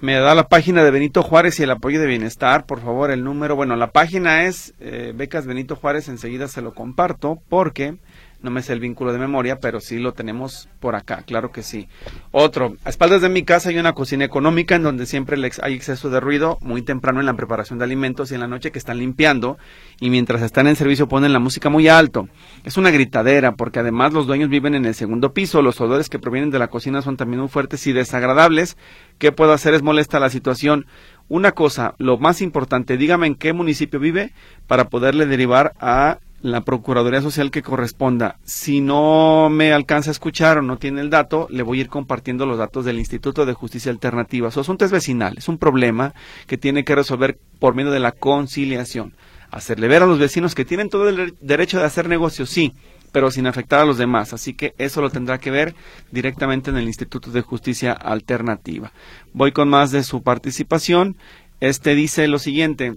me da la página de Benito Juárez y el apoyo de bienestar, por favor, el número, bueno, la página es eh, Becas Benito Juárez, enseguida se lo comparto, porque No me sé el vínculo de memoria, pero sí lo tenemos por acá, claro que sí. Otro, a espaldas de mi casa hay una cocina económica en donde siempre hay exceso de ruido muy temprano en la preparación de alimentos y en la noche que están limpiando y mientras están en servicio ponen la música muy alto. Es una gritadera porque además los dueños viven en el segundo piso, los olores que provienen de la cocina son también muy fuertes y desagradables. ¿Qué puedo hacer? Es molesta la situación. Una cosa, lo más importante, dígame en qué municipio vive para poderle derivar a la Procuraduría Social que corresponda. Si no me alcanza a escuchar o no tiene el dato, le voy a ir compartiendo los datos del Instituto de Justicia Alternativa. Su asunto es vecinal, es un problema que tiene que resolver por medio de la conciliación. Hacerle ver a los vecinos que tienen todo el derecho de hacer negocios, sí, pero sin afectar a los demás. Así que eso lo tendrá que ver directamente en el Instituto de Justicia Alternativa. Voy con más de su participación. Este dice lo siguiente.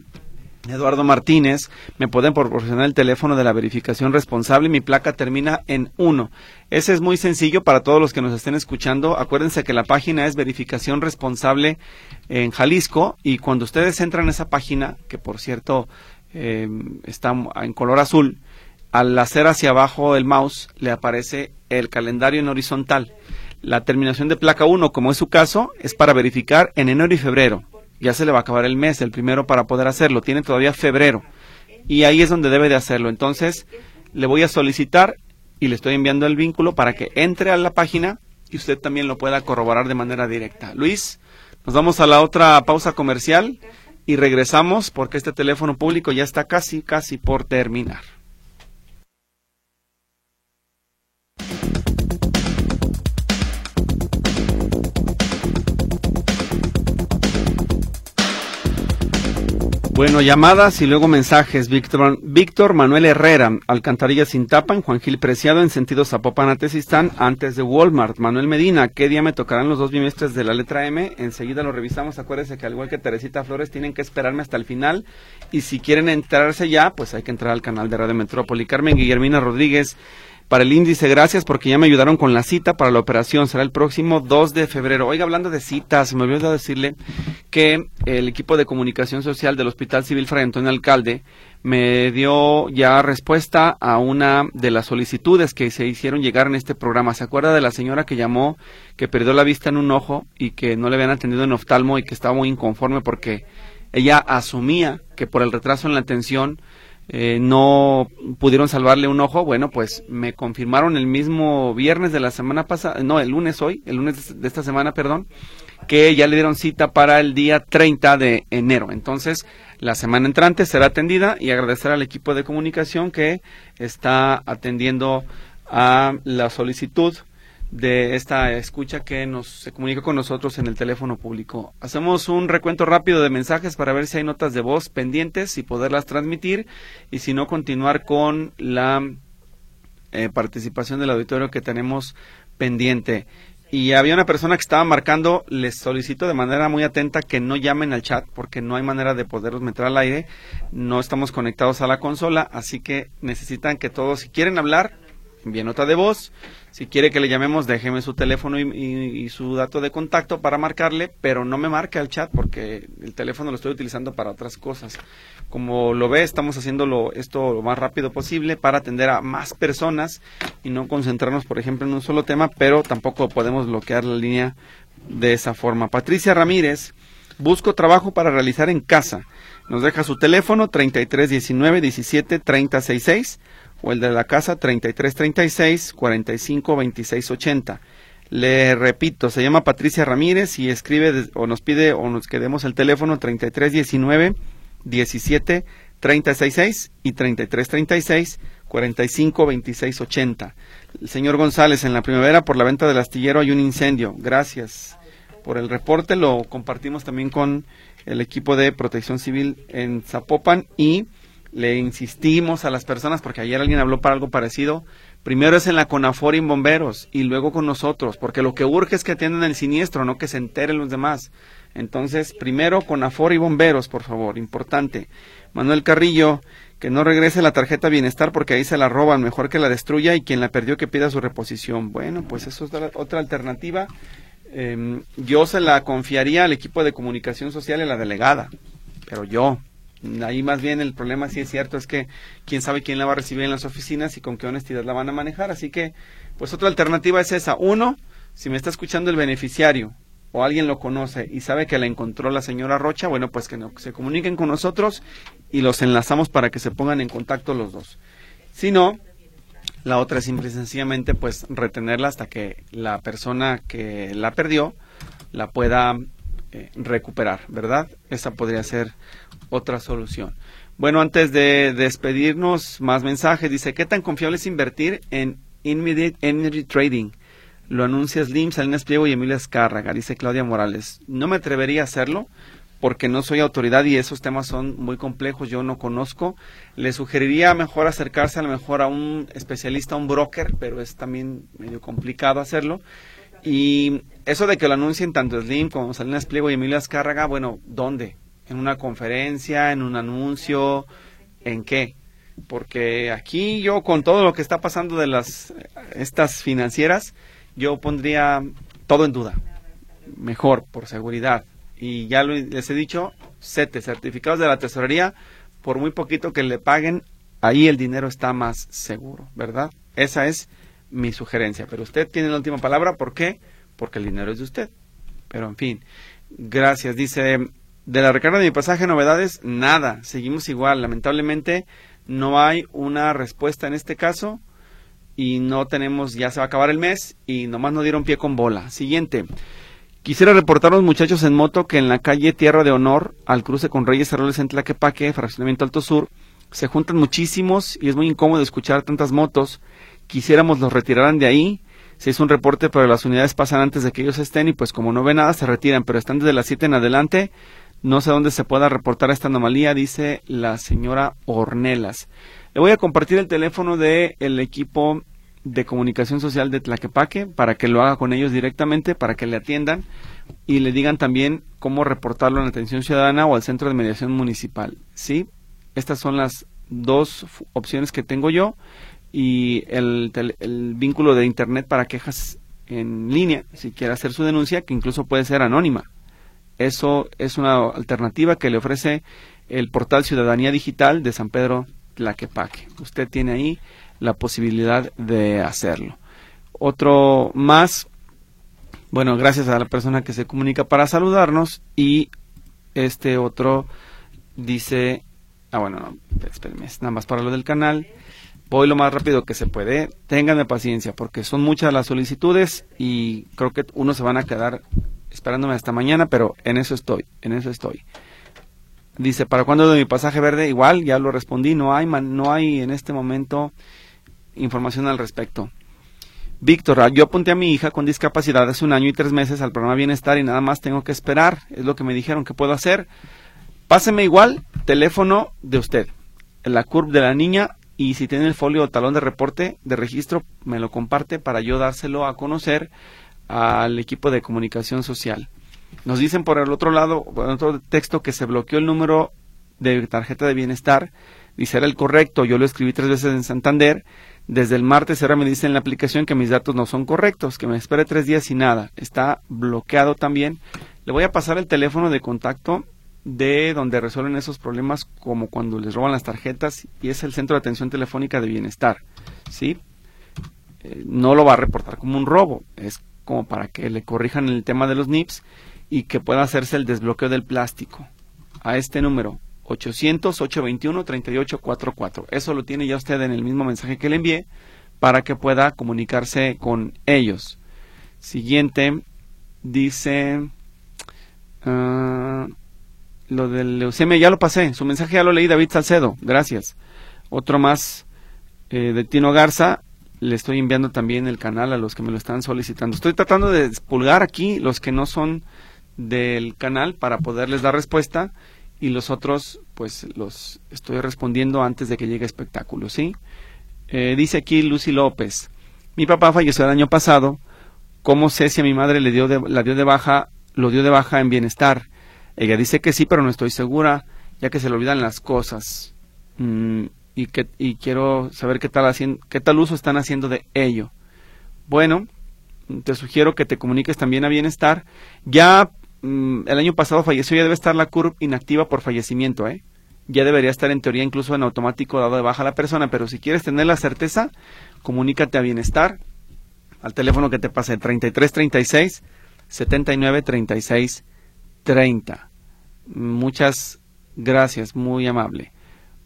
Eduardo Martínez, me pueden proporcionar el teléfono de la verificación responsable. Mi placa termina en 1. Ese es muy sencillo para todos los que nos estén escuchando. Acuérdense que la página es verificación responsable en Jalisco y cuando ustedes entran a esa página, que por cierto eh, está en color azul, al hacer hacia abajo el mouse le aparece el calendario en horizontal. La terminación de placa 1, como es su caso, es para verificar en enero y febrero ya se le va a acabar el mes, el primero para poder hacerlo, tiene todavía febrero y ahí es donde debe de hacerlo. Entonces, le voy a solicitar y le estoy enviando el vínculo para que entre a la página y usted también lo pueda corroborar de manera directa. Luis, nos vamos a la otra pausa comercial y regresamos porque este teléfono público ya está casi, casi por terminar. Bueno, llamadas y luego mensajes. Víctor, Víctor Manuel Herrera, Alcantarilla Sintapan, Juan Gil Preciado en sentido Zapopan antes de Walmart. Manuel Medina, ¿qué día me tocarán los dos bimestres de la letra M? Enseguida lo revisamos. Acuérdense que al igual que Teresita Flores, tienen que esperarme hasta el final. Y si quieren enterarse ya, pues hay que entrar al canal de Radio Metrópoli. Carmen Guillermina Rodríguez, para el índice. Gracias porque ya me ayudaron con la cita para la operación. Será el próximo 2 de febrero. Oiga, hablando de citas, me olvidó decirle que el equipo de comunicación social del Hospital Civil Fray Antonio Alcalde me dio ya respuesta a una de las solicitudes que se hicieron llegar en este programa. ¿Se acuerda de la señora que llamó, que perdió la vista en un ojo y que no le habían atendido en oftalmo y que estaba muy inconforme porque ella asumía que por el retraso en la atención eh, no pudieron salvarle un ojo, bueno, pues me confirmaron el mismo viernes de la semana pasada, no, el lunes hoy, el lunes de esta semana, perdón, que ya le dieron cita para el día 30 de enero. Entonces, la semana entrante será atendida y agradecer al equipo de comunicación que está atendiendo a la solicitud de esta escucha que nos se comunica con nosotros en el teléfono público. Hacemos un recuento rápido de mensajes para ver si hay notas de voz pendientes y poderlas transmitir y si no continuar con la eh, participación del auditorio que tenemos pendiente. Y había una persona que estaba marcando, les solicito de manera muy atenta que no llamen al chat porque no hay manera de poderlos meter al aire, no estamos conectados a la consola, así que necesitan que todos, si quieren hablar, envíen nota de voz, si quiere que le llamemos, déjeme su teléfono y, su dato de contacto para marcarle, pero no me marque al chat porque el teléfono lo estoy utilizando para otras cosas. Como lo ve, estamos haciéndolo esto lo más rápido posible para atender a más personas y no concentrarnos, por ejemplo, en un solo tema, pero tampoco podemos bloquear la línea de esa forma. Patricia Ramírez, busco trabajo para realizar en casa. Nos deja su teléfono 3319 17 366 o el de la casa 3336 452680. Le repito, se llama Patricia Ramírez y escribe o nos pide o nos quedemos el teléfono 3319 17 366 y 3336 452680. El señor González, en la primavera por la venta del astillero hay un incendio. Gracias por el reporte. Lo compartimos también con el equipo de protección civil en Zapopan y le insistimos a las personas, porque ayer alguien habló para algo parecido, primero es en la CONAFOR y en bomberos, y luego con nosotros, porque lo que urge es que atiendan el siniestro, no que se enteren los demás. Entonces, primero CONAFOR y bomberos, por favor, importante. Manuel Carrillo, que no regrese la tarjeta bienestar porque ahí se la roban, mejor que la destruya y quien la perdió que pida su reposición. Bueno, pues eso es otra alternativa. Em, yo se la confiaría al equipo de comunicación social y a la delegada, pero yo, Ahí más bien el problema, sí es cierto, es que quién sabe quién la va a recibir en las oficinas y con qué honestidad la van a manejar. Así que, pues otra alternativa es esa. Uno, si me está escuchando el beneficiario o alguien lo conoce y sabe que la encontró la señora Rocha, bueno, pues que no, se comuniquen con nosotros y los enlazamos para que se pongan en contacto los dos. Si no, la otra es simple y sencillamente pues retenerla hasta que la persona que la perdió la pueda eh, recuperar, ¿verdad? Esa podría ser otra solución. Bueno, antes de despedirnos, más mensajes. Dice, ¿qué tan confiable es invertir en Energy Trading? Lo anuncia Slim, Salinas Pliego y Emilia Escárraga, dice Claudia Morales. No me atrevería a hacerlo porque no soy autoridad y esos temas son muy complejos, yo no conozco. Le sugeriría mejor acercarse a lo mejor a un especialista, a un broker, pero es también medio complicado hacerlo. Y eso de que lo anuncien tanto Slim como Salinas Pliego y Emilia Escárraga, bueno, ¿dónde? ¿En una conferencia? ¿En un anuncio? ¿En qué? Porque aquí yo con todo lo que está pasando de las estas financieras, yo pondría todo en duda. Mejor, por seguridad. Y ya les he dicho, CETE, certificados de la tesorería, por muy poquito que le paguen, ahí el dinero está más seguro, ¿verdad? Esa es mi sugerencia. Pero usted tiene la última palabra, ¿por qué? Porque el dinero es de usted. Pero en fin, gracias. Dice, de la recarga de mi pasaje, novedades, nada. Seguimos igual. Lamentablemente, no hay una respuesta en este caso y no tenemos, ya se va a acabar el mes y nomás no dieron pie con bola. Siguiente. Quisiera reportar a los muchachos en moto que en la calle Tierra de Honor, al cruce con Reyes Arroles en Tlaquepaque, fraccionamiento Alto Sur, se juntan muchísimos y es muy incómodo escuchar tantas motos. Quisiéramos los retiraran de ahí. Se hizo un reporte, pero las unidades pasan antes de que ellos estén y pues como no ve nada se retiran, pero están desde las 7 en adelante. No sé dónde se pueda reportar esta anomalía, dice la señora Ornelas. Le voy a compartir el teléfono del el equipo de comunicación social de Tlaquepaque para que lo haga con ellos directamente, para que le atiendan y le digan también cómo reportarlo en atención ciudadana o al centro de mediación municipal. ¿Sí? Estas son las dos opciones que tengo yo y el, el vínculo de internet para quejas en línea, si quiere hacer su denuncia, que incluso puede ser anónima. Eso es una alternativa que le ofrece el portal Ciudadanía Digital de San Pedro Tlaquepaque. Usted tiene ahí la posibilidad de hacerlo. Otro más, bueno, gracias a la persona que se comunica para saludarnos y este otro dice, ah bueno, no, espérenme, nada más para lo del canal. Voy lo más rápido que se puede. Ténganme paciencia porque son muchas las solicitudes y creo que uno se van a quedar esperándome hasta mañana, pero en eso estoy, en eso estoy. Dice, ¿para cuándo de mi pasaje verde? Igual, ya lo respondí, no hay, no hay en este momento información al respecto. Víctor, ah, yo apunté a mi hija con discapacidad hace un año y tres meses al programa Bienestar y nada más tengo que esperar, es lo que me dijeron que puedo hacer. Páseme igual, teléfono de usted, la curva de la niña y si tiene el folio o talón de reporte de registro, me lo comparte para yo dárselo a conocer al equipo de comunicación social. Nos dicen por el otro lado, por otro texto, que se bloqueó el número de tarjeta de bienestar. Dice, era el correcto. Yo lo escribí tres veces en Santander. Desde el martes ahora me dice en la aplicación que mis datos no son correctos, que me espere tres días y nada. Está bloqueado también. Le voy a pasar el teléfono de contacto de donde resuelven esos problemas como cuando les roban las tarjetas y es el centro de atención telefónica de bienestar. ¿Sí? Eh, no lo va a reportar como un robo, es como para que le corrijan el tema de los NIPS y que pueda hacerse el desbloqueo del plástico a este número 800-821-3844. Eso lo tiene ya usted en el mismo mensaje que le envié para que pueda comunicarse con ellos. Siguiente, dice... Uh, lo del leucemia ya lo pasé, su mensaje ya lo leí David Salcedo, gracias. Otro más eh, de Tino Garza, le estoy enviando también el canal a los que me lo están solicitando. Estoy tratando de expulgar aquí los que no son del canal para poderles dar respuesta y los otros pues los estoy respondiendo antes de que llegue espectáculo, ¿sí? Eh, dice aquí Lucy López, mi papá falleció el año pasado, ¿cómo sé si a mi madre le dio de, la dio de baja, lo dio de baja en bienestar? Ella dice que sí, pero no estoy segura, ya que se le olvidan las cosas. Mm, y, que, y quiero saber qué tal, qué tal uso están haciendo de ello. Bueno, te sugiero que te comuniques también a Bienestar. Ya mm, el año pasado falleció, ya debe estar la CURP inactiva por fallecimiento, ¿eh? ya debería estar en teoría incluso en automático dado de baja la persona, pero si quieres tener la certeza, comunícate a Bienestar al teléfono que te pase 3336 7936 30. Muchas gracias, muy amable.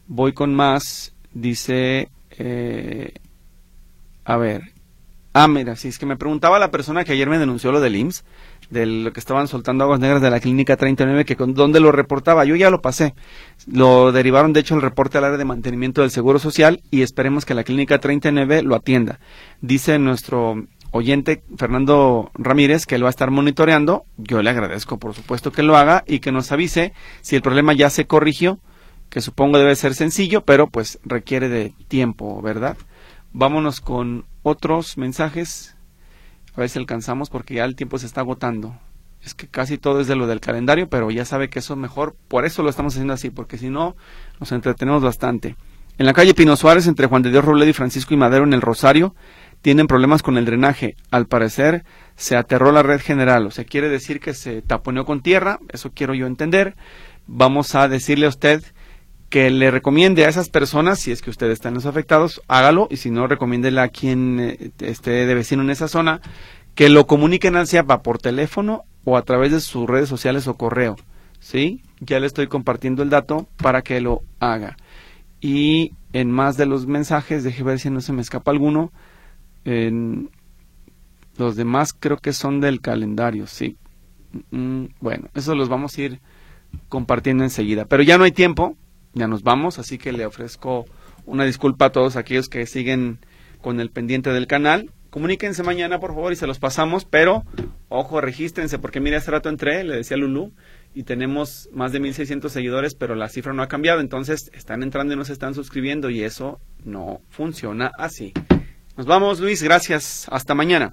Voy con más, dice, eh, a ver, ah, mira, si es que me preguntaba la persona que ayer me denunció lo del IMSS, de lo que estaban soltando aguas negras de la clínica 39, que con dónde lo reportaba. Yo ya lo pasé. Lo derivaron, de hecho, el reporte al área de mantenimiento del Seguro Social y esperemos que la clínica 39 lo atienda. Dice nuestro oyente Fernando Ramírez que él va a estar monitoreando. Yo le agradezco, por supuesto, que lo haga y que nos avise si el problema ya se corrigió, que supongo debe ser sencillo, pero pues requiere de tiempo, ¿verdad? Vámonos con otros mensajes. A ver si alcanzamos porque ya el tiempo se está agotando. Es que casi todo es de lo del calendario, pero ya sabe que eso es mejor. Por eso lo estamos haciendo así, porque si no, nos entretenemos bastante. En la calle Pino Suárez, entre Juan de Dios Robledo y Francisco y Madero, en el Rosario, tienen problemas con el drenaje. Al parecer, se aterró la red general. O sea, quiere decir que se taponeó con tierra. Eso quiero yo entender. Vamos a decirle a usted que le recomiende a esas personas, si es que ustedes están los afectados, hágalo, y si no, recomiéndele a quien eh, esté de vecino en esa zona, que lo comuniquen al CIAPA por teléfono o a través de sus redes sociales o correo. ¿Sí? Ya le estoy compartiendo el dato para que lo haga. Y en más de los mensajes, deje ver si no se me escapa alguno. En los demás creo que son del calendario, sí. Mm, bueno, eso los vamos a ir compartiendo enseguida. Pero ya no hay tiempo, ya nos vamos, así que le ofrezco una disculpa a todos aquellos que siguen con el pendiente del canal. Comuníquense mañana, por favor, y se los pasamos, pero ojo, regístrense, porque mire, hace rato entré, le decía a Lulu, y tenemos más de 1.600 seguidores, pero la cifra no ha cambiado, entonces están entrando y no se están suscribiendo, y eso no funciona así. Nos vamos, Luis. Gracias. Hasta mañana.